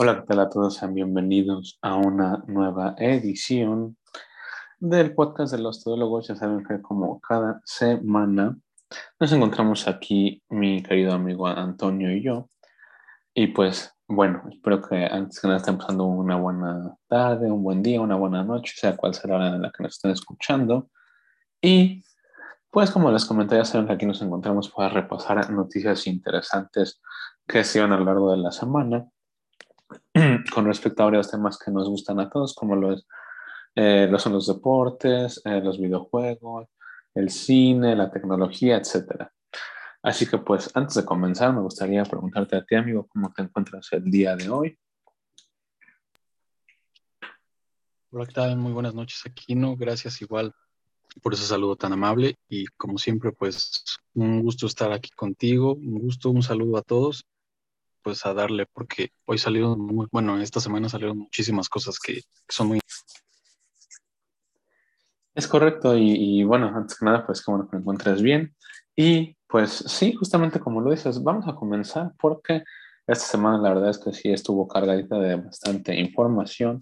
Hola, ¿qué tal a todos? Sean bienvenidos a una nueva edición del podcast de los teólogos. Ya saben que como cada semana nos encontramos aquí mi querido amigo Antonio y yo. Y pues bueno, espero que antes que nada estén pasando una buena tarde, un buen día, una buena noche, sea cual sea la hora en la que nos estén escuchando. Y pues como les comenté, ya saben que aquí nos encontramos para repasar noticias interesantes que se a lo largo de la semana con respecto a varios temas que nos gustan a todos, como lo, es, eh, son los deportes, eh, los videojuegos, el cine, la tecnología, etc. Así que pues antes de comenzar me gustaría preguntarte a ti amigo, ¿cómo te encuentras el día de hoy? Hola, ¿qué tal? Muy buenas noches, Aquino. Gracias igual por ese saludo tan amable y como siempre, pues un gusto estar aquí contigo, un gusto, un saludo a todos pues a darle, porque hoy salieron muy, bueno, esta semana salieron muchísimas cosas que, son muy... Es correcto y, bueno, antes que nada, pues que bueno que me encuentres bien. Y pues sí, justamente como lo dices, vamos a comenzar porque esta semana la verdad es que sí estuvo cargadita de bastante información.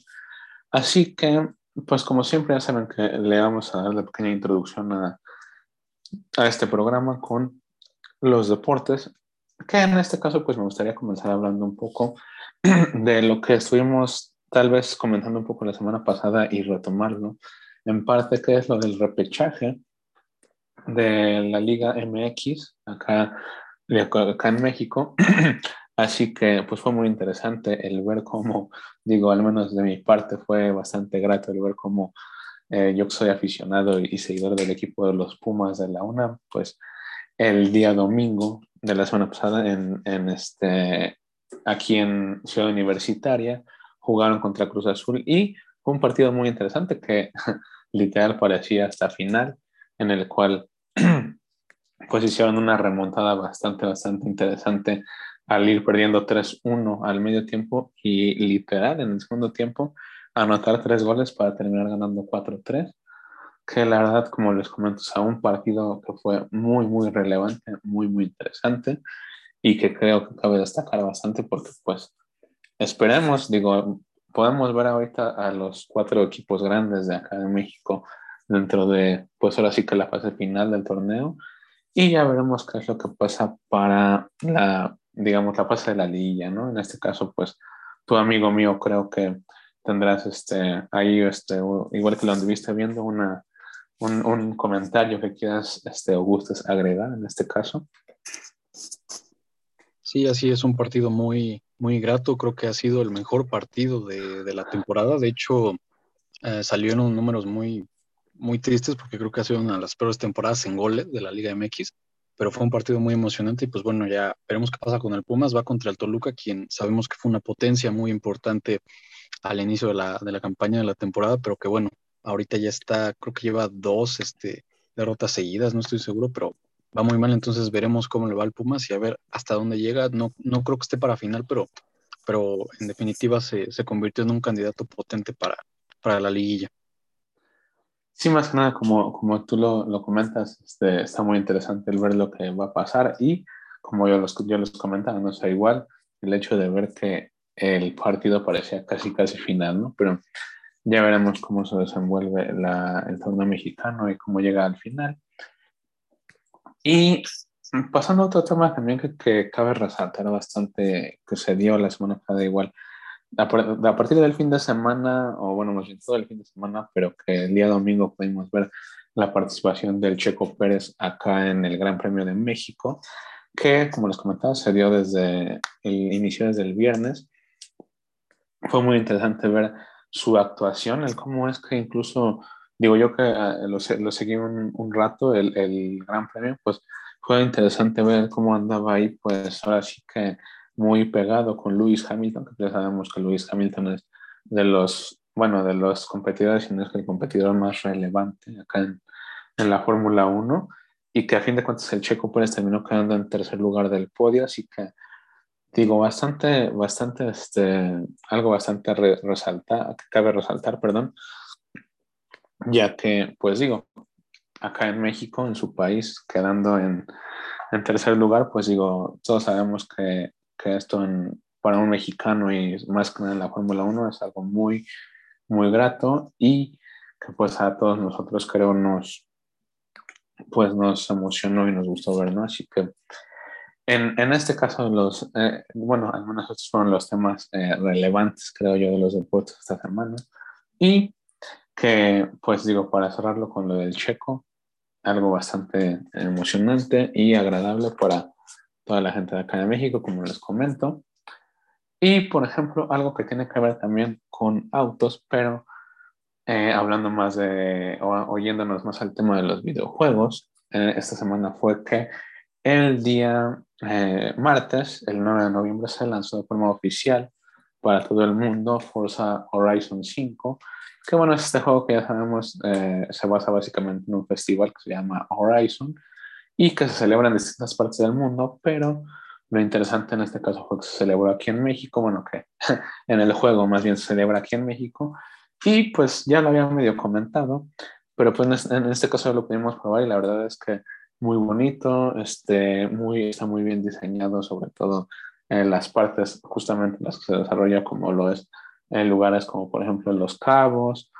Así que, pues como siempre ya saben que le vamos a dar la pequeña introducción a, a este programa con los deportes que en este caso pues me gustaría comenzar hablando un poco de lo que estuvimos tal vez comentando un poco la semana pasada y retomarlo, en parte que es lo del repechaje de la Liga MX acá, acá en México. Así que pues fue muy interesante el ver cómo, digo, al menos de mi parte fue bastante grato el ver cómo eh, yo soy aficionado y seguidor del equipo de los Pumas de la UNAM, pues el día domingo de la semana pasada en, en este, aquí en Ciudad Universitaria, jugaron contra Cruz Azul y fue un partido muy interesante que literal parecía hasta final, en el cual pues hicieron una remontada bastante, bastante interesante al ir perdiendo 3-1 al medio tiempo y literal en el segundo tiempo anotar tres goles para terminar ganando 4-3 que la verdad, como les comento, es un partido que fue muy, muy relevante, muy, muy interesante y que creo que cabe destacar bastante porque, pues, esperemos, digo, podemos ver ahorita a los cuatro equipos grandes de acá de México dentro de, pues ahora sí que la fase final del torneo y ya veremos qué es lo que pasa para la, digamos, la fase de la liguilla, ¿no? En este caso, pues, tu amigo mío creo que tendrás este, ahí, este, igual que lo anduviste viendo, una un, comentario que quieras este, o gustes agregar en este caso. Sí, así es un partido muy, muy grato. Creo que ha sido el mejor partido de, la temporada. De hecho, eh, salieron números muy, muy tristes porque creo que ha sido una de las peores temporadas en goles de la Liga MX. Pero fue un partido muy emocionante y pues bueno, ya veremos qué pasa con el Pumas. Va contra el Toluca, quien sabemos que fue una potencia muy importante al inicio de la, de la campaña de la temporada, pero que bueno, ahorita ya está, creo que lleva dos este, derrotas seguidas, no estoy seguro, pero va muy mal, entonces veremos cómo le va al Pumas y a ver hasta dónde llega. No, no creo que esté para final, pero, pero en definitiva se, se convirtió en un candidato potente para, para la liguilla. Sí, más que nada, como, como tú lo, lo comentas, este, está muy interesante el ver lo que va a pasar y como yo, los, yo les comentaba, no sé, igual el hecho de ver que el partido parecía casi, casi final, ¿no? Pero ya veremos cómo se desenvuelve el torneo mexicano y cómo llega al final. Y pasando a otro tema también que, cabe resaltar bastante, que se dio la semana pasada igual, a, partir del fin de semana, o bueno, más bien todo el fin de semana, pero que el día domingo pudimos ver la participación del Checo Pérez acá en el Gran Premio de México, que como les comentaba, se dio desde el inicio, desde el viernes. Fue muy interesante ver su actuación, el cómo es que incluso, digo yo que ah, lo, seguí un, un rato, el, el, Gran Premio, pues fue interesante ver cómo andaba ahí, pues ahora sí que muy pegado con Lewis Hamilton, que ya sabemos que Lewis Hamilton es de los, bueno, de los competidores, sino es que el competidor más relevante acá en, en la Fórmula 1, y que a fin de cuentas el Checo Pérez terminó quedando en tercer lugar del podio, así que digo, bastante, bastante, este, algo bastante resaltar, que cabe resaltar, perdón, ya que, pues digo, acá en México, en su país, quedando en, en tercer lugar, pues digo, todos sabemos que, que esto en, para un mexicano y más que nada en la Fórmula 1 es algo muy, muy grato y que pues a todos nosotros creo nos, pues nos emocionó y nos gustó ver, ¿no? Así que en, en este caso, los, eh, bueno, al menos estos fueron los temas eh, relevantes, creo yo, de los deportes esta semana. Y que, pues digo, para cerrarlo con lo del checo, algo bastante emocionante y agradable para toda la gente de acá de México, como les comento. Y, por ejemplo, algo que tiene que ver también con autos, pero eh, hablando más de, o, oyéndonos más al tema de los videojuegos, esta semana fue que el día eh, martes, el 9 de noviembre, se lanzó de forma oficial para todo el mundo Forza Horizon 5, que bueno, es este juego que ya sabemos eh, se basa básicamente en un festival que se llama Horizon y que se celebra en distintas partes del mundo, pero lo interesante en este caso fue que se celebró aquí en México, bueno, que en el juego más bien se celebra aquí en México, y pues ya lo había medio comentado, pero pues en este caso lo pudimos probar y la verdad es que muy bonito, este, muy, está muy bien diseñado, sobre todo en las partes justamente en las que se desarrolla, como lo es en lugares como por ejemplo en Los Cabos,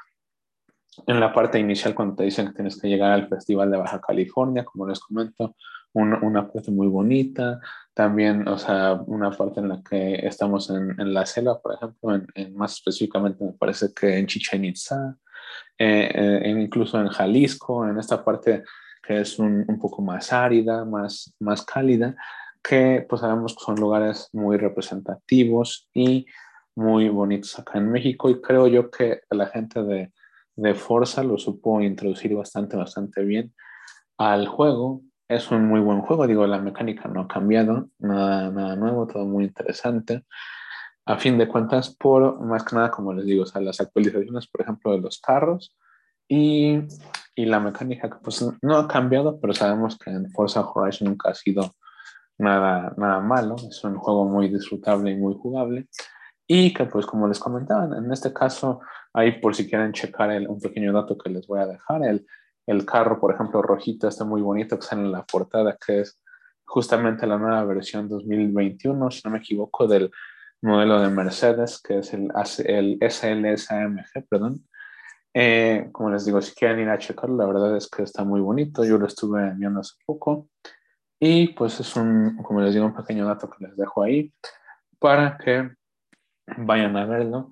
en la parte inicial cuando te dicen que tienes que llegar al Festival de Baja California, como les comento, una, una parte muy bonita, también, o sea, una parte en la que estamos en, en la selva, por ejemplo, en, más específicamente me parece que en Chichen Itza, eh, eh, incluso en Jalisco, en esta parte que es un, un, poco más árida, más, más cálida, que pues sabemos que son lugares muy representativos y muy bonitos acá en México y creo yo que la gente de, de Forza lo supo introducir bastante, bastante bien al juego. Es un muy buen juego, digo, la mecánica no ha cambiado, nada, nada nuevo, todo muy interesante. A fin de cuentas, por más que nada, como les digo, o las actualizaciones, por ejemplo, de los carros y y la mecánica pues no ha cambiado, pero sabemos que en Forza Horizon nunca ha sido nada, nada malo, es un juego muy disfrutable y muy jugable. Y que pues como les comentaba, en este caso, ahí por si quieren checar el, un pequeño dato que les voy a dejar, el, el carro, por ejemplo, rojito, está muy bonito, que sale en la portada, que es justamente la nueva versión 2021, si no me equivoco, del modelo de Mercedes, que es el, el SLSAMG, perdón, eh, como les digo, si quieren ir a checarlo, la verdad es que está muy bonito. Yo lo estuve viendo hace poco. Y pues es un, como les digo, un pequeño dato que les dejo ahí para que vayan a verlo.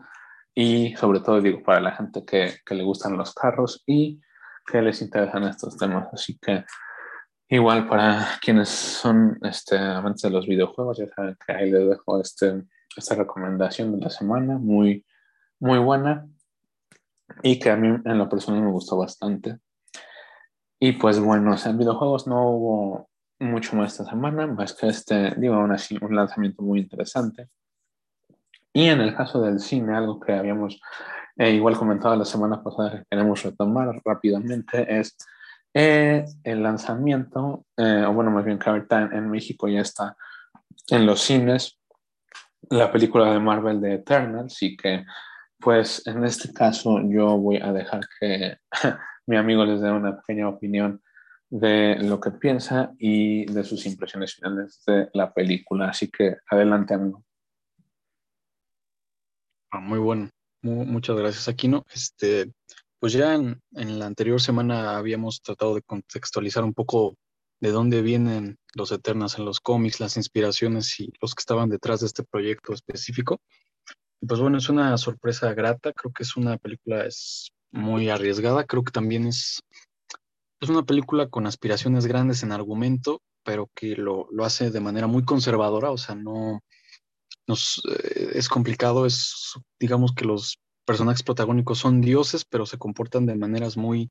Y sobre todo digo, para la gente que, que le gustan los carros y que les interesan estos temas. Así que igual para quienes son este, amantes de los videojuegos, ya saben que ahí les dejo este, esta recomendación de la semana, muy, muy buena y que a mí en lo personal me gustó bastante. Y pues bueno, en videojuegos no hubo mucho más esta semana, más que este, digo, aún así, un lanzamiento muy interesante. Y en el caso del cine, algo que habíamos eh, igual comentado la semana pasada, que queremos retomar rápidamente, es eh, el lanzamiento, eh, o bueno, más bien que ahorita en, en México ya está en los cines, la película de Marvel de Eternals, y que pues en este caso yo voy a dejar que mi amigo les dé una pequeña opinión de lo que piensa y de sus impresiones finales de la película. Así que adelante, amigo. Ah, muy bueno. muchas gracias, Aquino. Este, pues ya en, en, la anterior semana habíamos tratado de contextualizar un poco de dónde vienen los Eternas en los cómics, las inspiraciones y los que estaban detrás de este proyecto específico pues bueno, es una sorpresa grata, creo que es una película es muy arriesgada, creo que también es, es una película con aspiraciones grandes en argumento, pero que lo, lo hace de manera muy conservadora, o sea, no nos, eh, es complicado, es digamos que los personajes protagónicos son dioses, pero se comportan de maneras muy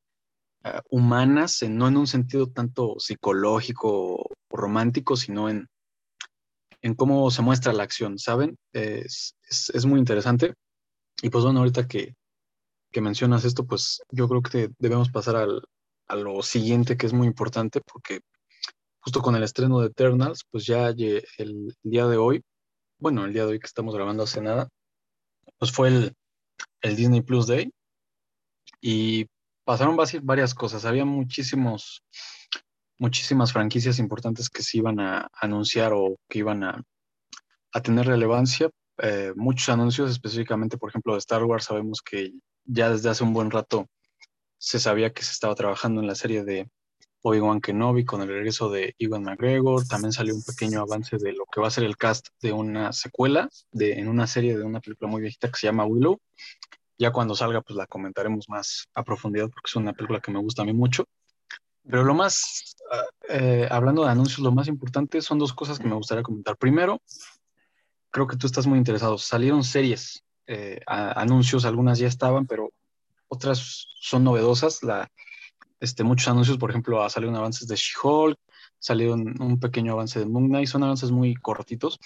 uh, humanas, no en un sentido tanto psicológico o romántico, sino en, en cómo se muestra la acción, ¿saben? Es, es, muy interesante. Y pues bueno, ahorita que, que, mencionas esto, pues yo creo que debemos pasar al, a lo siguiente que es muy importante porque justo con el estreno de Eternals, pues ya el, el día de hoy, bueno, el día de hoy que estamos grabando hace nada, pues fue el, el Disney Plus Day y pasaron varias cosas. Había muchísimos muchísimas franquicias importantes que se iban a anunciar o que iban a, a tener relevancia. Eh, muchos anuncios, específicamente, por ejemplo, de Star Wars, sabemos que ya desde hace un buen rato se sabía que se estaba trabajando en la serie de Obi-Wan Kenobi con el regreso de Iwan McGregor. También salió un pequeño avance de lo que va a ser el cast de una secuela de, en una serie de una película muy viejita que se llama Willow. Ya cuando salga, pues la comentaremos más a profundidad porque es una película que me gusta a mí mucho. Pero lo más, ah, eh, hablando de anuncios, lo más importante son dos cosas que me gustaría comentar. Primero, creo que tú estás muy interesado. Salieron series, eh, anuncios, algunas ya estaban, pero otras son novedosas. La, este, muchos anuncios, por ejemplo, salieron avances de She-Hulk, salieron un pequeño avance de Moon Knight, son avances muy cortitos.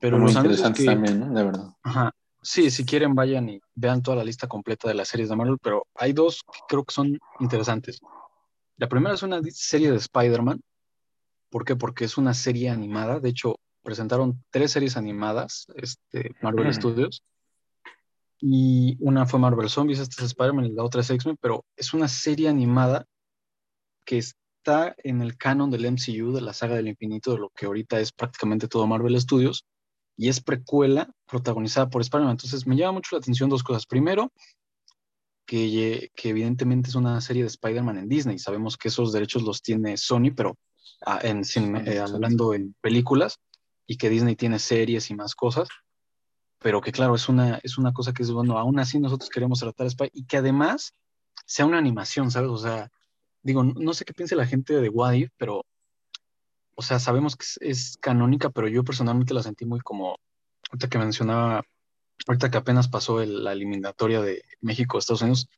Pero muy interesantes también, ¿no? De verdad. Ajá. Sí, si quieren vayan y vean toda la lista completa de las series de Marvel, pero hay dos que creo que son interesantes. La primera es una serie de Spider-Man. ¿Por qué? Porque es una serie animada. De hecho, presentaron tres series animadas, este, Marvel Studios. Y una fue Marvel Zombies, esta es Spider-Man y la otra es X-Men, pero es una serie animada que está en el canon del MCU, de la saga del infinito, de lo que ahorita es prácticamente todo Marvel Studios, y es precuela protagonizada por Spider-Man. Entonces me llama mucho la atención dos cosas. Primero, que, evidentemente es una serie de Spider-Man en Disney. Sabemos que esos derechos los tiene Sony, pero ah, en, eh, hablando en películas, y que Disney tiene series y más cosas, pero que claro, es una, es una cosa que es, bueno, aún así nosotros queremos tratar Spider y que además sea una animación, ¿sabes? O sea, digo, no, sé qué piense la gente de What pero, o sea, sabemos que es, canónica, pero yo personalmente la sentí muy como, ahorita que mencionaba ahorita que apenas pasó la eliminatoria de México-Estados Unidos,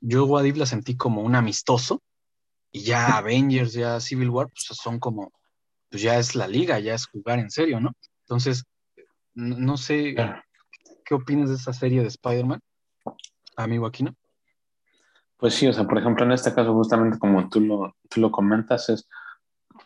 yo What la sentí como un amistoso y ya Avengers, ya Civil War, pues son como, pues ya es la liga, ya es jugar en serio, ¿no? Entonces, no, sé, ¿qué opinas de esa serie de Spider-Man, amigo Aquino? Pues sí, o sea, por ejemplo, en este caso, justamente como tú lo, tú lo comentas, es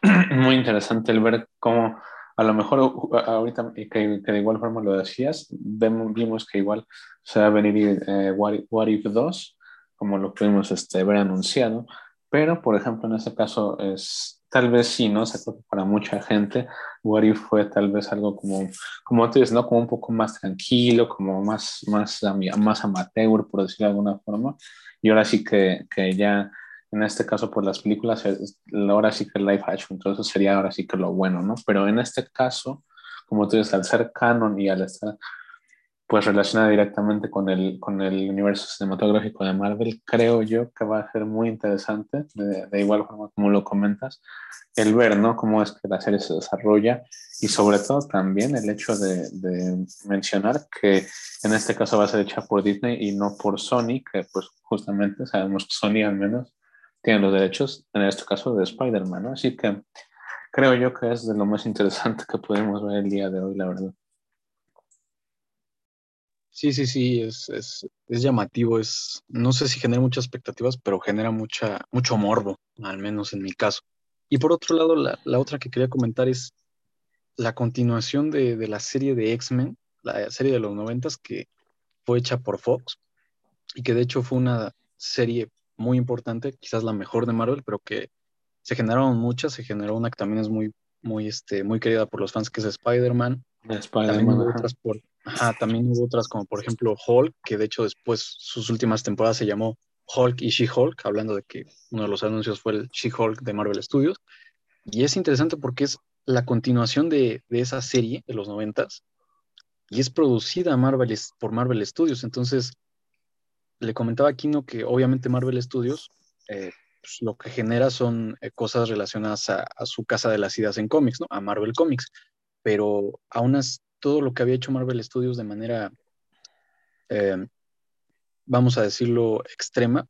muy interesante el ver cómo a lo mejor ahorita que, de igual forma lo decías, vimos que igual se va a venir eh, What, If 2, como lo pudimos este, ver anunciado, pero por ejemplo en este caso es tal vez sí, ¿no? O para mucha gente What If fue tal vez algo como, como tú dices, ¿no? Como un poco más tranquilo, como más, más, más amateur, por decirlo de alguna forma, y ahora sí que, que ya en este caso, por las películas, ahora sí que el live action, entonces sería ahora sí que lo bueno, ¿no? Pero en este caso, como tú dices, al ser canon y al estar pues relacionada directamente con el, con el universo cinematográfico de Marvel, creo yo que va a ser muy interesante, de, igual forma como lo comentas, el ver, ¿no? Cómo es que la serie se desarrolla y sobre todo también el hecho de, de mencionar que en este caso va a ser hecha por Disney y no por Sony, que pues justamente sabemos que Sony al menos tienen los derechos, en este caso de Spider-Man, ¿no? Así que creo yo que es de lo más interesante que podemos ver el día de hoy, la verdad. Sí, sí, sí, es, es, es, llamativo, es, no sé si genera muchas expectativas, pero genera mucha, mucho morbo, al menos en mi caso. Y por otro lado, la, la otra que quería comentar es la continuación de, de la serie de X-Men, la serie de los noventas que fue hecha por Fox y que de hecho fue una serie muy importante, quizás la mejor de Marvel, pero que se generaron muchas, se generó una que también es muy, muy, este, muy querida por los fans, que es Spider-Man. también, hubo otras también hubo otras como por ejemplo Hulk, que de hecho después sus últimas temporadas se llamó Hulk y She-Hulk, hablando de que uno de los anuncios fue el She-Hulk de Marvel Studios. Y es interesante porque es la continuación de, de esa serie de los noventas y es producida Marvel, por Marvel Studios. Entonces, le comentaba a Kino que obviamente Marvel Studios eh, pues, lo que genera son eh, cosas relacionadas a, su casa de las ideas en cómics, ¿no? A Marvel Comics. Pero aún así, todo lo que había hecho Marvel Studios de manera, eh, vamos a decirlo, extrema,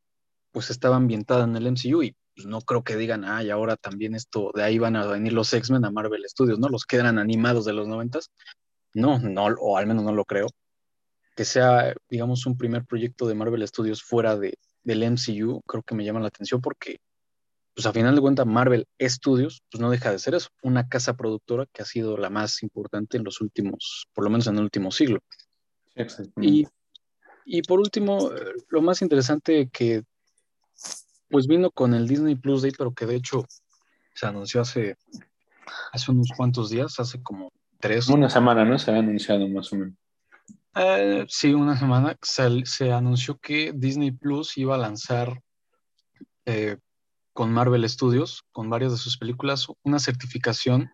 pues estaba ambientada en el MCU y pues, no creo que digan, ay, ahora también esto, de ahí van a venir los X-Men a Marvel Studios, ¿no? Los que eran animados de los noventas. No, no, o al menos no lo creo que sea, digamos, un primer proyecto de Marvel Studios fuera de, del MCU, creo que me llama la atención porque, pues a final de cuentas, Marvel Studios, pues no deja de ser eso, una casa productora que ha sido la más importante en los últimos, por lo menos en el último siglo. Y, y por último, lo más interesante que, pues vino con el Disney Plus Day, pero que de hecho se anunció hace, hace unos cuantos días, hace como tres. Una semana, ¿no? Se ha anunciado más o menos. Eh, sí, una semana se, se, anunció que Disney Plus iba a lanzar eh, con Marvel Studios, con varias de sus películas, una certificación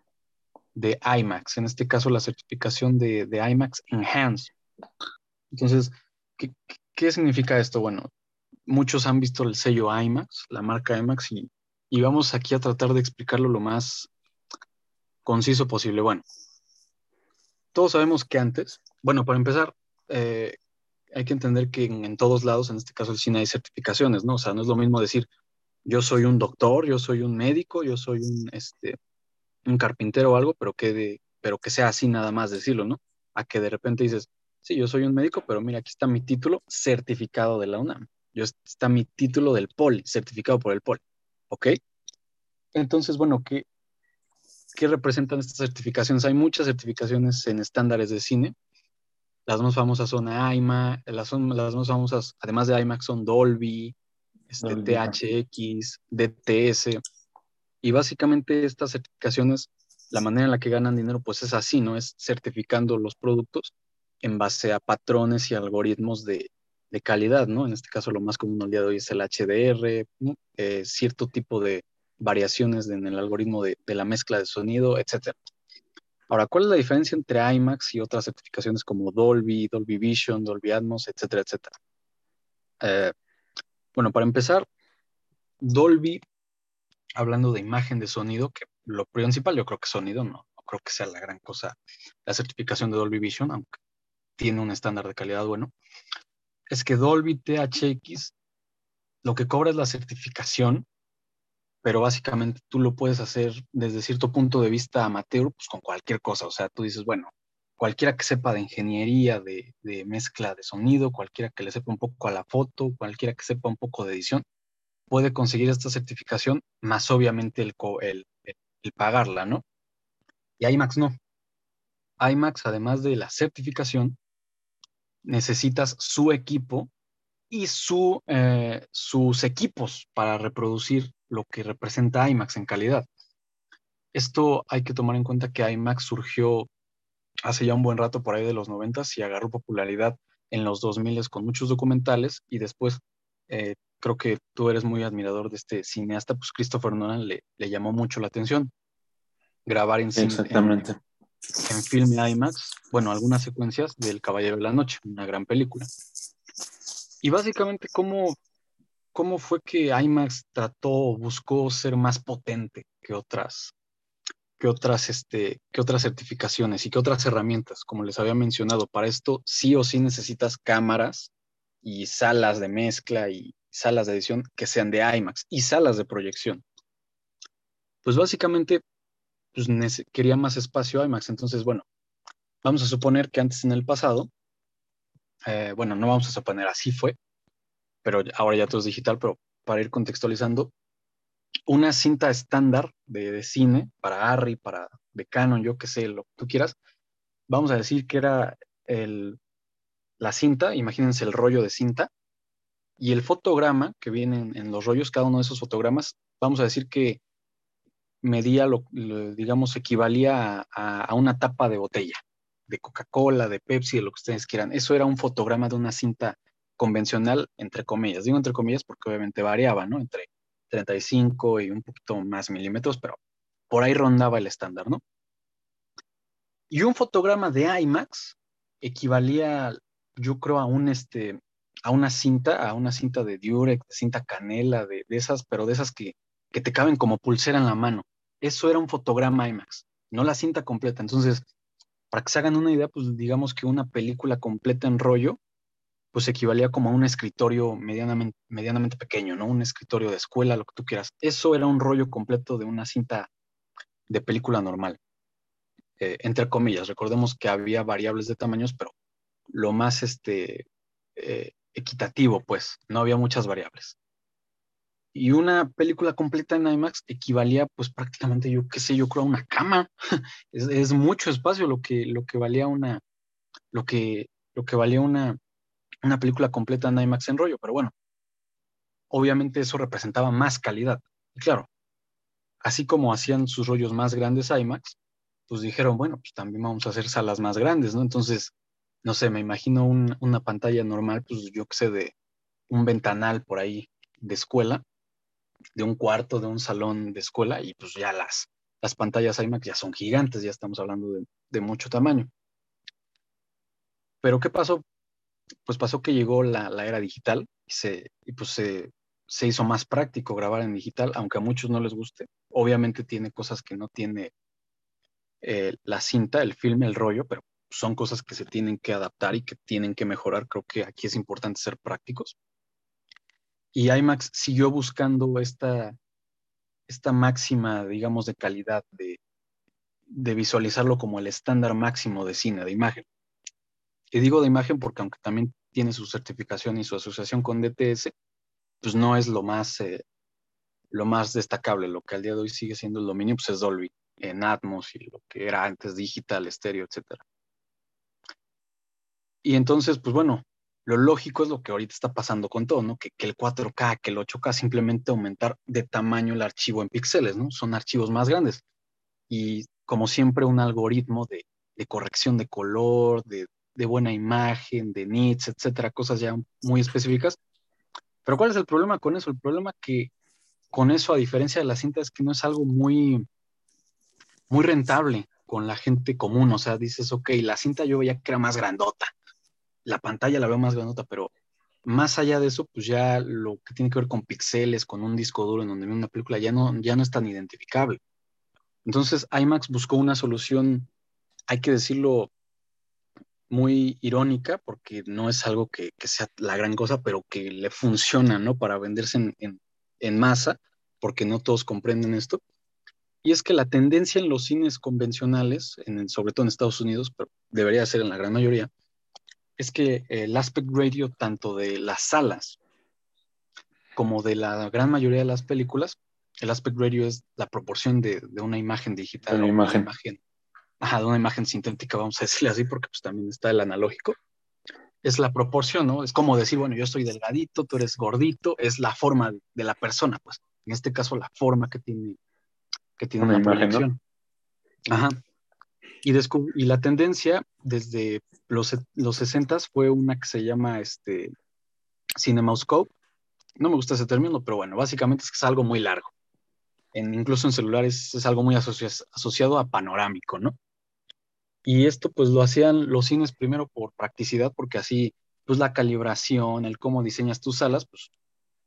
de IMAX, en este caso la certificación de, de IMAX Enhanced. Entonces, ¿qué, ¿qué, significa esto? Bueno, muchos han visto el sello IMAX, la marca IMAX, y, y vamos aquí a tratar de explicarlo lo más conciso posible. Bueno, todos sabemos que antes, bueno, para empezar, eh, hay que entender que en, todos lados, en este caso el cine, hay certificaciones, ¿no? O sea, no es lo mismo decir, yo soy un doctor, yo soy un médico, yo soy un, este, un carpintero o algo, pero que, de, pero que sea así nada más decirlo, ¿no? A que de repente dices, sí, yo soy un médico, pero mira, aquí está mi título certificado de la UNAM. Yo, está mi título del POLI, certificado por el POLI. ¿Ok? Entonces, bueno, ¿qué, ¿qué representan estas certificaciones? Hay muchas certificaciones en estándares de cine. Las más famosas son IMA, las, las más famosas, además de IMAX, son Dolby, este, THX, DTS. Y básicamente estas certificaciones, la manera en la que ganan dinero, pues es así, ¿no? Es certificando los productos en base a patrones y algoritmos de, de calidad, ¿no? En este caso lo más común al día de hoy es el HDR, eh, cierto tipo de, variaciones en el algoritmo de, la mezcla de sonido, etc. Ahora, ¿cuál es la diferencia entre IMAX y otras certificaciones como Dolby, Dolby Vision, Dolby Atmos, etcétera, etcétera? Eh, bueno, para empezar, Dolby, hablando de imagen de sonido, que lo principal yo creo que sonido, no, no creo que sea la gran cosa la certificación de Dolby Vision, aunque tiene un estándar de calidad bueno, es que Dolby THX lo que cobra es la certificación pero básicamente tú lo puedes hacer desde cierto punto de vista amateur, pues con cualquier cosa. O sea, tú dices, bueno, cualquiera que sepa de ingeniería, de, mezcla de sonido, cualquiera que le sepa un poco a la foto, cualquiera que sepa un poco de edición, puede conseguir esta certificación, más obviamente el, el, el pagarla, ¿no? Y IMAX no. IMAX, además de la certificación, necesitas su equipo y su, eh, sus equipos para reproducir lo que representa IMAX en calidad. Esto hay que tomar en cuenta que IMAX surgió hace ya un buen rato por ahí de los 90 y agarró popularidad en los 2000 con muchos documentales y después eh, creo que tú eres muy admirador de este cineasta, pues Christopher Nolan le, le llamó mucho la atención grabar en cine. Exactamente. En, en filme IMAX, bueno, algunas secuencias del Caballero de la Noche, una gran película. Y básicamente, ¿cómo, ¿cómo fue que IMAX trató o buscó ser más potente que otras, que otras, este, que otras certificaciones y que otras herramientas? Como les había mencionado, para esto sí o sí necesitas cámaras y salas de mezcla y salas de edición que sean de IMAX y salas de proyección. Pues básicamente pues, quería más espacio IMAX. Entonces, bueno, vamos a suponer que antes en el pasado eh, bueno, no vamos a suponer así fue, pero ahora ya todo es digital, pero para ir contextualizando, una cinta estándar de, cine para Harry, para de Canon, yo que sé, lo que tú quieras, vamos a decir que era el, la cinta, imagínense el rollo de cinta, y el fotograma que viene en, los rollos, cada uno de esos fotogramas, vamos a decir que medía, lo, digamos, equivalía a, una tapa de botella de Coca-Cola, de Pepsi, de lo que ustedes quieran. Eso era un fotograma de una cinta convencional, entre comillas. Digo entre comillas porque obviamente variaba, ¿no? Entre 35 y un poquito más milímetros, pero por ahí rondaba el estándar, ¿no? Y un fotograma de IMAX equivalía, yo creo, a un este, a una cinta, a una cinta de Durex, cinta canela, de, de esas, pero de esas que, que te caben como pulsera en la mano. Eso era un fotograma IMAX, no la cinta completa. Entonces, para que se hagan una idea, pues digamos que una película completa en rollo, pues equivalía como a un escritorio medianamente, pequeño, ¿no? Un escritorio de escuela, lo que tú quieras. Eso era un rollo completo de una cinta de película normal. Eh, entre comillas, recordemos que había variables de tamaños, pero lo más este, eh, equitativo, pues, no había muchas variables y una película completa en IMAX equivalía pues prácticamente yo qué sé, yo creo a una cama. es, mucho espacio lo que, lo que valía una, lo que, lo que valía una, una película completa en IMAX en rollo, pero bueno, obviamente eso representaba más calidad. Y claro, así como hacían sus rollos más grandes IMAX, pues dijeron, bueno, pues también vamos a hacer salas más grandes, ¿no? Entonces, no sé, me imagino una pantalla normal, pues yo que sé, de un ventanal por ahí de escuela, de un cuarto, de un salón de escuela, y pues ya las, las pantallas IMAX ya son gigantes, ya estamos hablando de, mucho tamaño. Pero ¿qué pasó? Pues pasó que llegó la, era digital y, se, y pues se, se hizo más práctico grabar en digital, aunque a muchos no les guste. Obviamente tiene cosas que no tiene eh, la cinta, el filme, el rollo, pero son cosas que se tienen que adaptar y que tienen que mejorar. Creo que aquí es importante ser prácticos. Y IMAX siguió buscando esta, esta máxima, digamos, de calidad, de, de visualizarlo como el estándar máximo de cine, de imagen. Y digo de imagen porque aunque también tiene su certificación y su asociación con DTS, pues no es lo más, eh, lo más destacable. Lo que al día de hoy sigue siendo el dominio, pues es Dolby, en Atmos y lo que era antes digital, estéreo, etc. Y entonces, pues bueno, lo lógico es lo que ahorita está pasando con todo, ¿no? Que, el 4K, que el 8K, simplemente aumentar de tamaño el archivo en píxeles, ¿no? Son archivos más grandes. Y como siempre, un algoritmo de, corrección de color, de, de, buena imagen, de nits, etcétera, cosas ya muy específicas, pero ¿cuál es el problema con eso? El problema que con eso, a diferencia de la cinta, es que no es algo muy, muy rentable con la gente común. O sea, dices, ok, la cinta yo veía que era más grandota, la pantalla la veo más grandota, pero más allá de eso, pues ya lo que tiene que ver con píxeles, con un disco duro en donde una película, ya no, ya no es tan identificable. Entonces, IMAX buscó una solución, hay que decirlo, muy irónica, porque no es algo que, sea la gran cosa, pero que le funciona, ¿no? Para venderse en, masa, porque no todos comprenden esto. Y es que la tendencia en los cines convencionales, en, sobre todo en Estados Unidos, pero debería ser en la gran mayoría, es que el aspect ratio tanto de las salas como de la gran mayoría de las películas, el aspect ratio es la proporción de, una imagen digital. Una imagen ajá, de una imagen sintética, vamos a decirle así, porque pues también está el analógico, es la proporción, ¿no? Es como decir, bueno, yo estoy delgadito, tú eres gordito, es la forma de la persona, pues. En este caso, la forma que tiene, que tiene una, imagen, Ajá. Y, y la tendencia desde los, los 60 fue una que se llama este, CinemaScope. No me gusta ese término, pero bueno, básicamente es que es algo muy largo. En, incluso en celulares es algo muy asociado a panorámico, ¿no? Y esto pues lo hacían los cines primero por practicidad, porque así pues la calibración, el cómo diseñas tus salas, pues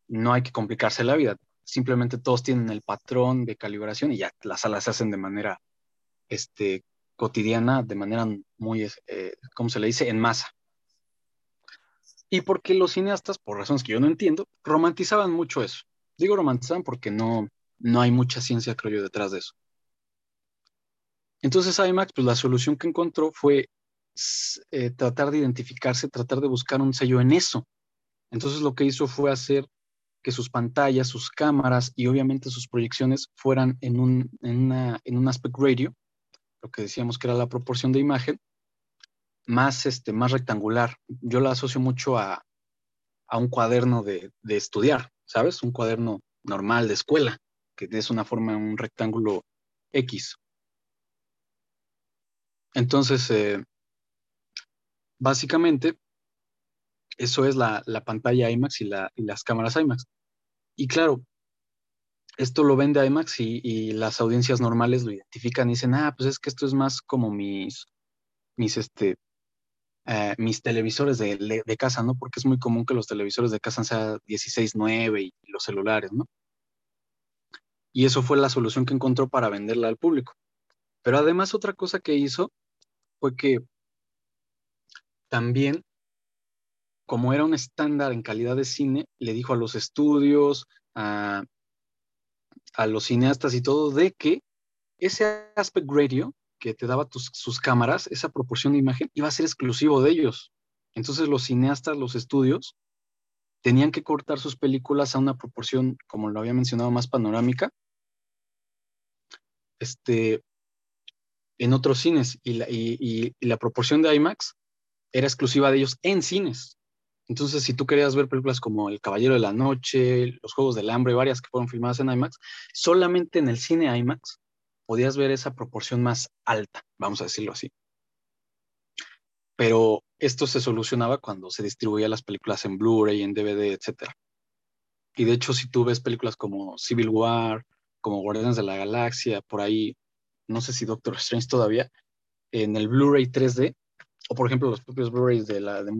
no hay que complicarse la vida. Simplemente todos tienen el patrón de calibración y ya las salas se hacen de manera este, cotidiana, de manera muy, eh, ¿cómo se le dice?, en masa. Y porque los cineastas, por razones que yo no entiendo, romantizaban mucho eso. Digo romantizaban porque no, no hay mucha ciencia, creo yo, detrás de eso. Entonces IMAX, pues la solución que encontró fue eh, tratar de identificarse, tratar de buscar un sello en eso. Entonces lo que hizo fue hacer que sus pantallas, sus cámaras y obviamente sus proyecciones fueran en un, en, un aspect radio, lo que decíamos que era la proporción de imagen, más, este, más rectangular. Yo la asocio mucho a, un cuaderno de, de, estudiar, ¿sabes? Un cuaderno normal de escuela, que es una forma, un rectángulo X. Entonces, eh, básicamente, eso es la, pantalla IMAX y, las cámaras IMAX. Y claro, esto lo vende IMAX y, las audiencias normales lo identifican y dicen, ah, pues es que esto es más como mis, mis, este, eh, mis televisores de, de, casa, ¿no? Porque es muy común que los televisores de casa sean 16.9 y los celulares, ¿no? Y eso fue la solución que encontró para venderla al público. Pero además otra cosa que hizo fue que también, como era un estándar en calidad de cine, le dijo a los estudios, a, los cineastas y todo, de que ese aspect radio que te daba sus cámaras, esa proporción de imagen, iba a ser exclusivo de ellos. Entonces los cineastas, los estudios, tenían que cortar sus películas a una proporción, como lo había mencionado, más panorámica, este, en otros cines y la, proporción de IMAX era exclusiva de ellos en cines. Entonces, si tú querías ver películas como El Caballero de la Noche, Los Juegos del Hambre, varias que fueron filmadas en IMAX, solamente en el cine IMAX podías ver esa proporción más alta, vamos a decirlo así. Pero esto se solucionaba cuando se distribuían las películas en Blu-ray, en DVD, etc. Y de hecho, si tú ves películas como Civil War, como Guardianes de la Galaxia, por ahí, no sé si Doctor Strange todavía, en el Blu-ray 3D, o por ejemplo los propios Blu-rays de, la, de,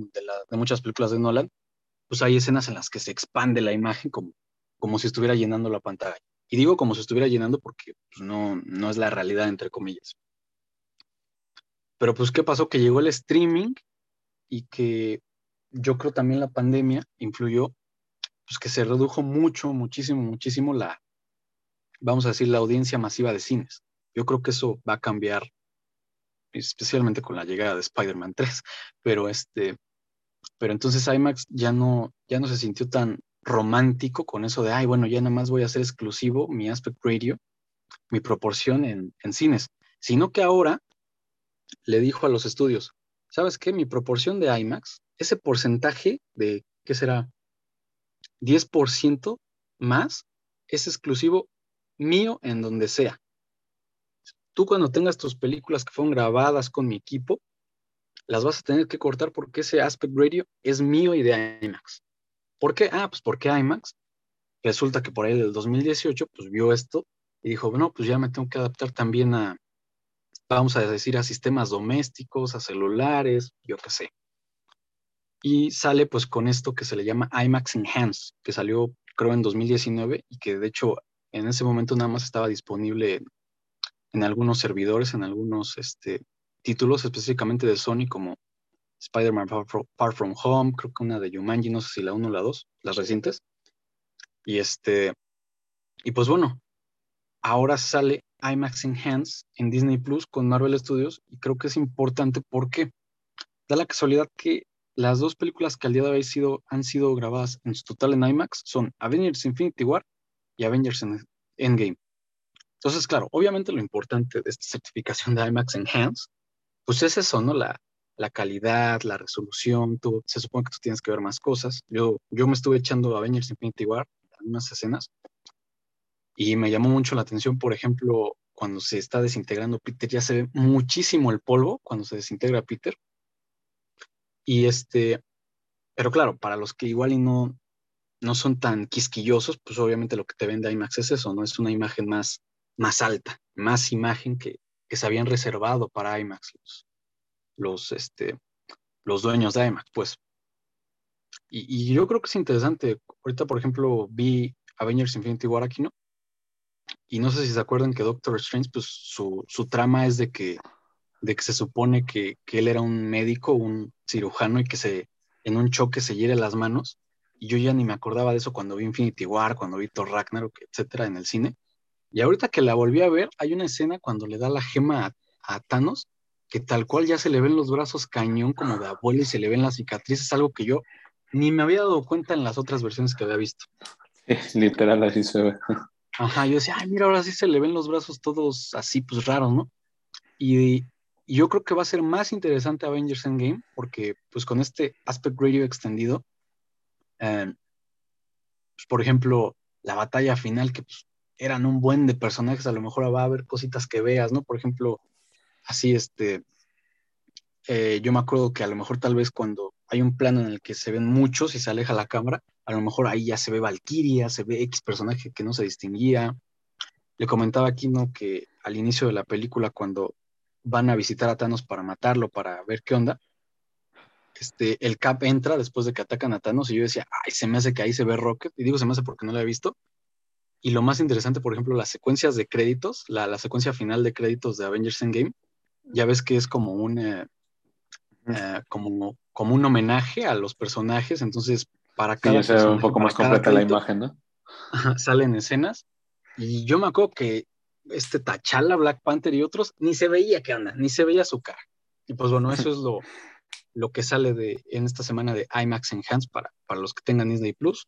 muchas películas de Nolan, pues hay escenas en las que se expande la imagen como, como si estuviera llenando la pantalla. Y digo como si estuviera llenando porque pues, no, no es la realidad, entre comillas. Pero pues, ¿qué pasó? Que llegó el streaming y que yo creo también la pandemia influyó, pues que se redujo mucho, muchísimo, muchísimo la, vamos a decir, la audiencia masiva de cines. Yo creo que eso va a cambiar, especialmente con la llegada de Spider-Man 3, pero este, pero entonces IMAX ya no, ya no se sintió tan romántico con eso de, ay, bueno, ya nada más voy a hacer exclusivo mi aspect radio, mi proporción en, en cines, sino que ahora le dijo a los estudios, ¿sabes qué? Mi proporción de IMAX, ese porcentaje de, ¿qué será? 10% más es exclusivo mío en donde sea. Tú cuando tengas tus películas que fueron grabadas con mi equipo, las vas a tener que cortar porque ese aspect radio es mío y de IMAX. ¿Por qué? Ah, pues porque IMAX resulta que por ahí del 2018 pues vio esto y dijo, bueno, pues ya me tengo que adaptar también a, vamos a decir, a sistemas domésticos, a celulares, yo qué sé. Y sale pues con esto que se le llama IMAX Enhanced, que salió creo en 2019 y que de hecho en ese momento nada más estaba disponible en algunos servidores, en algunos este, títulos específicamente de Sony como Spider-Man Far, From Home, creo que una de Yumanji, no sé si la 1 o la 2, las recientes. Y este, y pues bueno, ahora sale IMAX Enhanced en Disney Plus con Marvel Studios y creo que es importante porque da la casualidad que las dos películas que al día de hoy sido, han sido grabadas en su total en IMAX son Avengers Infinity War y Avengers Endgame. Entonces, claro, obviamente lo importante de esta certificación de IMAX Enhanced, pues es eso, ¿no? La, la calidad, la resolución, tú, se supone que tú tienes que ver más cosas. Yo, yo me estuve echando Avengers Infinity War, algunas escenas, y me llamó mucho la atención, por ejemplo, cuando se está desintegrando Peter, ya se ve muchísimo el polvo cuando se desintegra Peter. Y este, pero claro, para los que igual y no, no son tan quisquillosos, pues obviamente lo que te vende IMAX es eso, ¿no? Es una imagen más, más alta, más imagen que, que se habían reservado para IMAX los, este, los dueños de IMAX, pues. Y, yo creo que es interesante. Ahorita, por ejemplo, vi Avengers Infinity War aquí, ¿no? Y no sé si se acuerdan que Doctor Strange, pues su, trama es de que, de que se supone que, él era un médico, un cirujano y que se, en un choque se hiere las manos. Y yo ya ni me acordaba de eso cuando vi Infinity War, cuando vi Thor Ragnarok, etcétera, en el cine. Y ahorita que la volví a ver, hay una escena cuando le da la gema a Thanos que tal cual ya se le ven los brazos cañón como de abuela y se le ven las cicatrices, algo que yo ni me había dado cuenta en las otras versiones que había visto. literal, así se ve. Ajá, yo decía, ay, mira, ahora sí se le ven los brazos todos así, pues raros, ¿no? Y, yo creo que va a ser más interesante Avengers Endgame, porque pues con este aspect radio extendido, eh, pues, por ejemplo, la batalla final, que pues, eran un buen de personajes, a lo mejor va a haber cositas que veas, ¿no? Por ejemplo, así, este, eh, yo me acuerdo que a lo mejor tal vez cuando hay un plano en el que se ven muchos y se aleja la cámara, a lo mejor ahí ya se ve Valkyria, se ve X personaje que no se distinguía. Le comentaba aquí, ¿no? Que al inicio de la película, cuando van a visitar a Thanos para matarlo, para ver qué onda, este, el Cap entra después de que atacan a Thanos y yo decía, ay, se me hace que ahí se ve Rocket. Y digo, se me hace porque no lo he visto. Y lo más interesante, por ejemplo, las secuencias de créditos, la, la secuencia final de créditos de Avengers Endgame, ya ves que es como un, eh, eh, como, como un homenaje a los personajes, entonces para cada... Sí, un poco más completa la imagen, ¿no? salen escenas, y yo me acuerdo que este Tachala, Black Panther y otros, ni se veía que anda, ni se veía su cara. Y pues bueno, eso es lo, lo que sale de, en esta semana de IMAX Enhanced para, para los que tengan Disney Plus.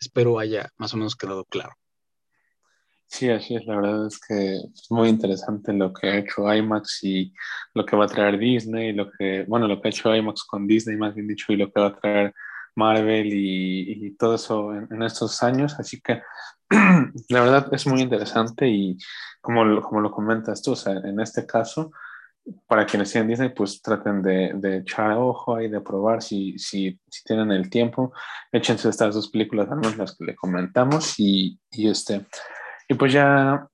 Espero haya más o menos quedado claro. Sí, así es. La verdad es que es muy interesante lo que ha hecho IMAX y lo que va a traer Disney, lo que, bueno, lo que ha hecho IMAX con Disney, más bien dicho, y lo que va a traer Marvel y, todo eso en, estos años. Así que la verdad es muy interesante y como lo, como lo comentas tú, o sea, en este caso, para quienes tienen Disney, pues traten de, de echar ojo y de probar si, si, si, tienen el tiempo. Échense estas dos películas, al menos las que le comentamos y, y este... Y pues ya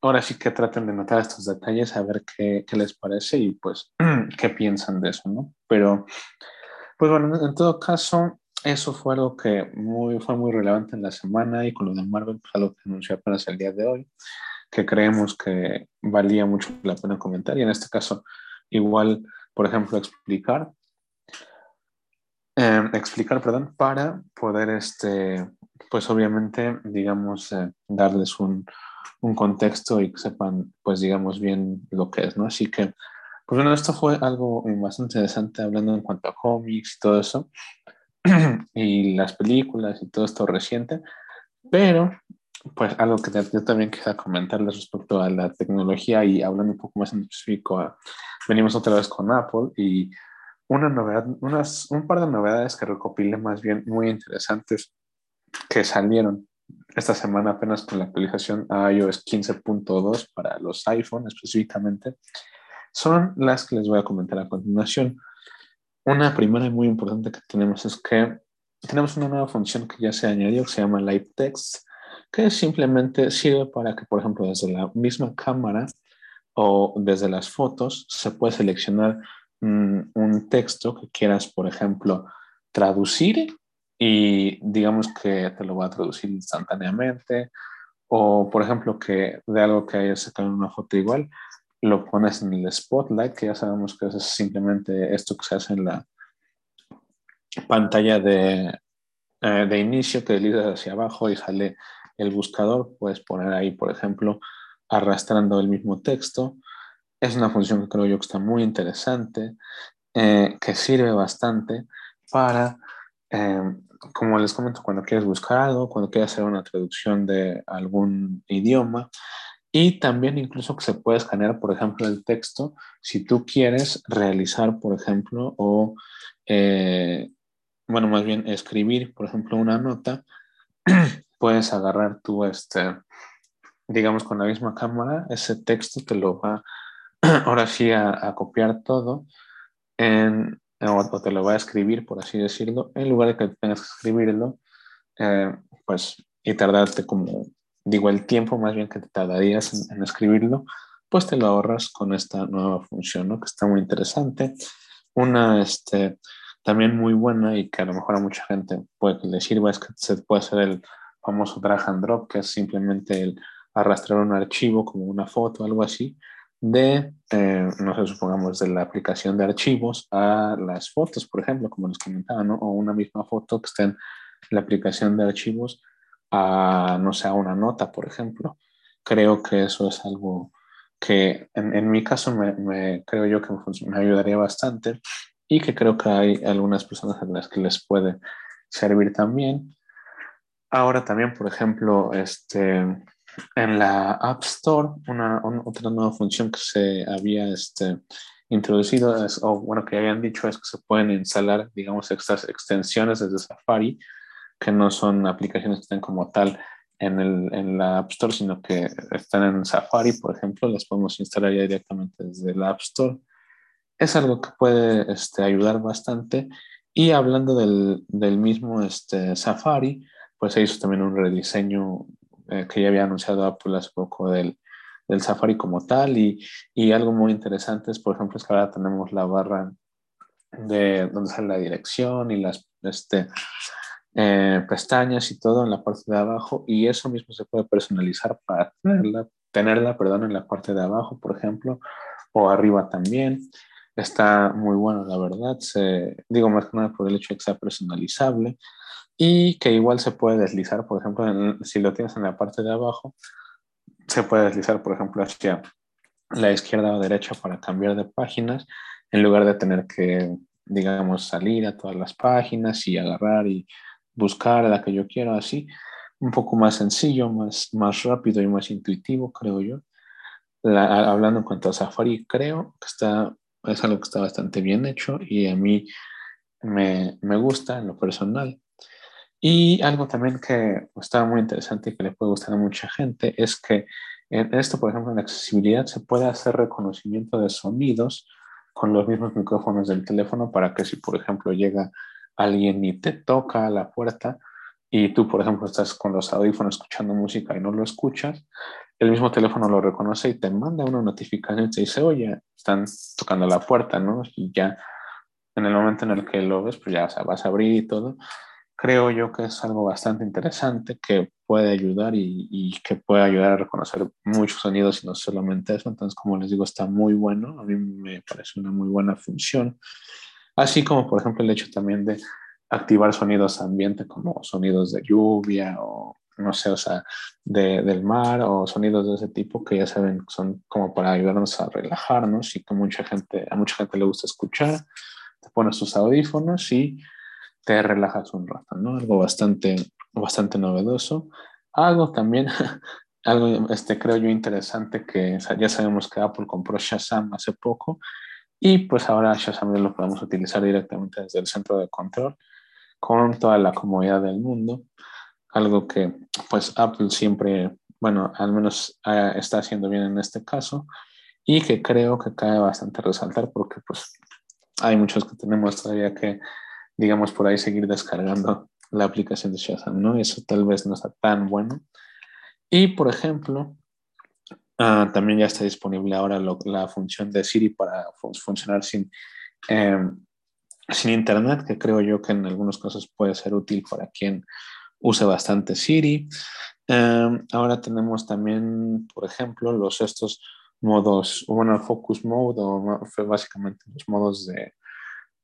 ahora sí que traten de notar estos detalles, a ver qué, qué, les parece y pues qué piensan de eso, ¿no? Pero, pues bueno, en todo caso, eso fue algo que muy, fue muy relevante en la semana y con lo de Marvel, pues algo que anunció apenas el día de hoy, que creemos que valía mucho la pena comentar y en este caso, igual, por ejemplo, explicar. Eh, explicar, perdón, para poder, este, pues obviamente, digamos, eh, darles un, un contexto y que sepan, pues digamos bien lo que es, ¿no? Así que, pues bueno, esto fue algo bastante interesante hablando en cuanto a cómics y todo eso, y las películas y todo esto reciente, pero pues algo que yo también quería comentarles respecto a la tecnología y hablando un poco más en específico, venimos otra vez con Apple y una novedad, unas, un par de novedades que recopilé más bien muy interesantes que salieron esta semana apenas con la actualización a iOS 15.2 para los iPhone específicamente, son las que les voy a comentar a continuación. Una primera y muy importante que tenemos es que tenemos una nueva función que ya se añadió que se llama Live Text, que simplemente sirve para que, por ejemplo, desde la misma cámara o desde las fotos se puede seleccionar mm, un texto que quieras, por ejemplo, traducir y digamos que te lo va a traducir instantáneamente o por ejemplo que de algo que hayas sacado una foto igual lo pones en el spotlight que ya sabemos que es simplemente esto que se hace en la pantalla de, eh, de inicio que deslizas hacia abajo y sale el buscador puedes poner ahí por ejemplo arrastrando el mismo texto. Es una función que creo yo que está muy interesante eh, que sirve bastante para eh, como les comento, cuando quieres buscar algo, cuando quieres hacer una traducción de algún idioma. Y también incluso que se puede escanear, por ejemplo, el texto si tú quieres realizar, por ejemplo, o, eh, bueno, más bien escribir, por ejemplo, una nota, puedes agarrar tú, este, digamos, con la misma cámara, ese texto te lo va ahora sí a copiar todo en o, te lo va a escribir, por así decirlo, en lugar de que tengas que escribirlo, eh, pues, y tardarte como, digo, el tiempo más bien que te tardarías en, escribirlo, pues te lo ahorras con esta nueva función, ¿no? Que está muy interesante. Una, este, también muy buena y que a lo mejor a mucha gente puede que le sirva es que se puede hacer el famoso drag and drop, que es simplemente el arrastrar un archivo como una foto, algo así, de, eh, no sé, supongamos, de la aplicación de archivos a las fotos, por ejemplo, como les comentaba, ¿no? O una misma foto que esté en la aplicación de archivos a, no sé, a una nota, por ejemplo. Creo que eso es algo que en, mi caso me, creo yo que me, ayudaría bastante y que creo que hay algunas personas a las que les puede servir también. Ahora también, por ejemplo, este, en la App Store, una, otra nueva función que se había este, introducido, es, o bueno, que habían dicho es que se pueden instalar, digamos, estas extensiones desde Safari, que no son aplicaciones que estén como tal en, el, en la App Store, sino que están en Safari, por ejemplo, las podemos instalar ya directamente desde la App Store. Es algo que puede este, ayudar bastante. Y hablando del, del mismo este, Safari, pues se hizo también un rediseño eh, que ya había anunciado Apple hace poco del, del Safari como tal y, y, algo muy interesante es, por ejemplo, es que ahora tenemos la barra de donde sale la dirección y las este, eh, pestañas y todo en la parte de abajo y eso mismo se puede personalizar para tenerla, tenerla perdón, en la parte de abajo, por ejemplo, o arriba también. Está muy bueno, la verdad. Se, digo más que nada por el hecho de que sea personalizable y que igual se puede deslizar, por ejemplo, si lo tienes en la parte de abajo, se puede deslizar, por ejemplo, hacia la izquierda o derecha para cambiar de páginas, en lugar de tener que, digamos, salir a todas las páginas y agarrar y buscar la que yo quiero, así, un poco más sencillo, más, más rápido y más intuitivo, creo yo. hablando en cuanto a Safari, creo que está, es algo que está bastante bien hecho y a mí me, me gusta en lo personal. Y algo también que está muy interesante y que le puede gustar a mucha gente es que en esto, por ejemplo, en accesibilidad se puede hacer reconocimiento de sonidos con los mismos micrófonos del teléfono para que si, por ejemplo, llega alguien y te toca la puerta y tú, por ejemplo, estás con los audífonos escuchando música y no lo escuchas, el mismo teléfono lo reconoce y te manda una notificación y te dice, oye, están tocando la puerta, ¿no? Y ya en el momento en el que lo ves, pues ya vas a abrir y todo creo yo que es algo bastante interesante que puede ayudar y, que puede ayudar a reconocer muchos sonidos y no solamente eso. Entonces, como les digo, está muy bueno. A mí me parece una muy buena función. Así como, por ejemplo, el hecho también de activar sonidos ambiente como sonidos de lluvia o no sé, o sea, de, del mar o sonidos de ese tipo que ya saben son como para ayudarnos a relajarnos y que mucha gente, a mucha gente le gusta escuchar. Te pones tus audífonos y te relajas un rato, ¿no? Algo bastante, bastante novedoso. Algo también, algo este, creo yo interesante que ya sabemos que Apple compró Shazam hace poco y pues ahora Shazam lo podemos utilizar directamente desde el centro de control con toda la comodidad del mundo. Algo que pues Apple siempre, bueno, al menos eh, está haciendo bien en este caso y que creo que cae bastante resaltar porque pues hay muchos que tenemos todavía que digamos, por ahí seguir descargando la aplicación de Shazam, ¿no? Eso tal vez no está tan bueno. Y, por ejemplo, ah, también ya está disponible ahora la función de Siri para funcionar sin, em, sin internet, que creo yo que en algunos casos puede ser útil para quien use bastante Siri. Em, ahora tenemos también, por ejemplo, los estos modos, bueno, focus mode o básicamente los modos de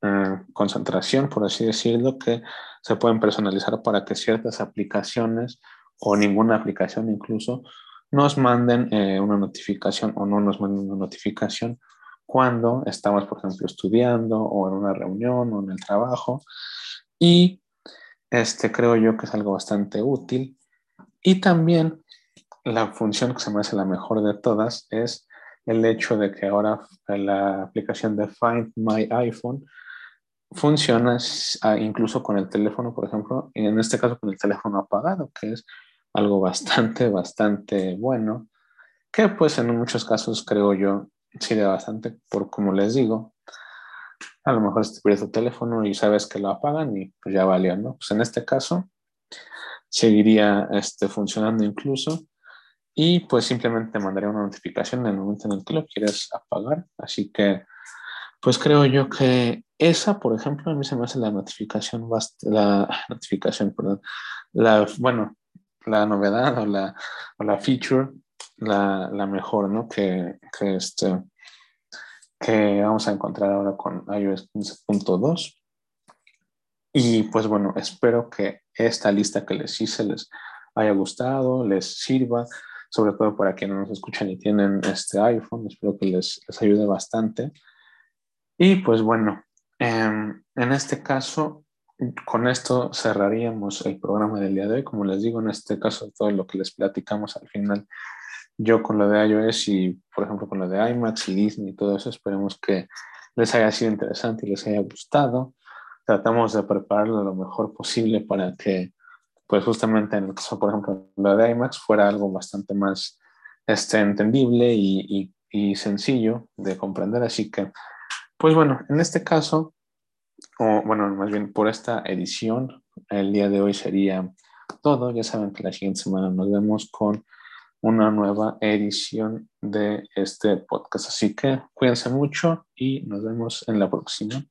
eh, concentración, por así decirlo, que se pueden personalizar para que ciertas aplicaciones o ninguna aplicación incluso nos manden eh, una notificación o no nos manden una notificación cuando estamos, por ejemplo, estudiando o en una reunión o en el trabajo. Y este creo yo que es algo bastante útil. Y también la función que se me hace la mejor de todas es el hecho de que ahora la aplicación de Find My iPhone funciona ah, incluso con el teléfono, por ejemplo, y en este caso con el teléfono apagado, que es algo bastante, bastante bueno, que pues en muchos casos creo yo sirve bastante, por como les digo, a lo mejor te pierdes tu teléfono y sabes que lo apagan y pues ya valió, ¿no? Pues en este caso seguiría este, funcionando incluso y pues simplemente mandaría una notificación en el momento en el que lo quieres apagar, así que pues creo yo que esa, por ejemplo, a mí se me hace la notificación, la notificación, perdón, la, bueno, la novedad o la, o la feature, la, la, mejor, ¿no? Que, que, este, que vamos a encontrar ahora con iOS 15.2. Y pues bueno, espero que esta lista que les hice les haya gustado, les sirva, sobre todo para quienes nos escuchan y tienen este iPhone, espero que les, les ayude bastante. Y pues bueno, em, en este caso, con esto cerraríamos el programa del día de hoy. Como les digo, en este caso, todo lo que les platicamos al final, yo con lo de iOS y, por ejemplo, con lo de IMAX y Disney y todo eso, esperemos que les haya sido interesante y les haya gustado. Tratamos de prepararlo lo mejor posible para que, pues justamente en el caso, por ejemplo, lo de IMAX fuera algo bastante más este, entendible y, y, y sencillo de comprender. Así que pues bueno, en este caso, o bueno, más bien por esta edición, el día de hoy sería todo. Ya saben que la siguiente semana nos vemos con una nueva edición de este podcast. Así que cuídense mucho y nos vemos en la próxima.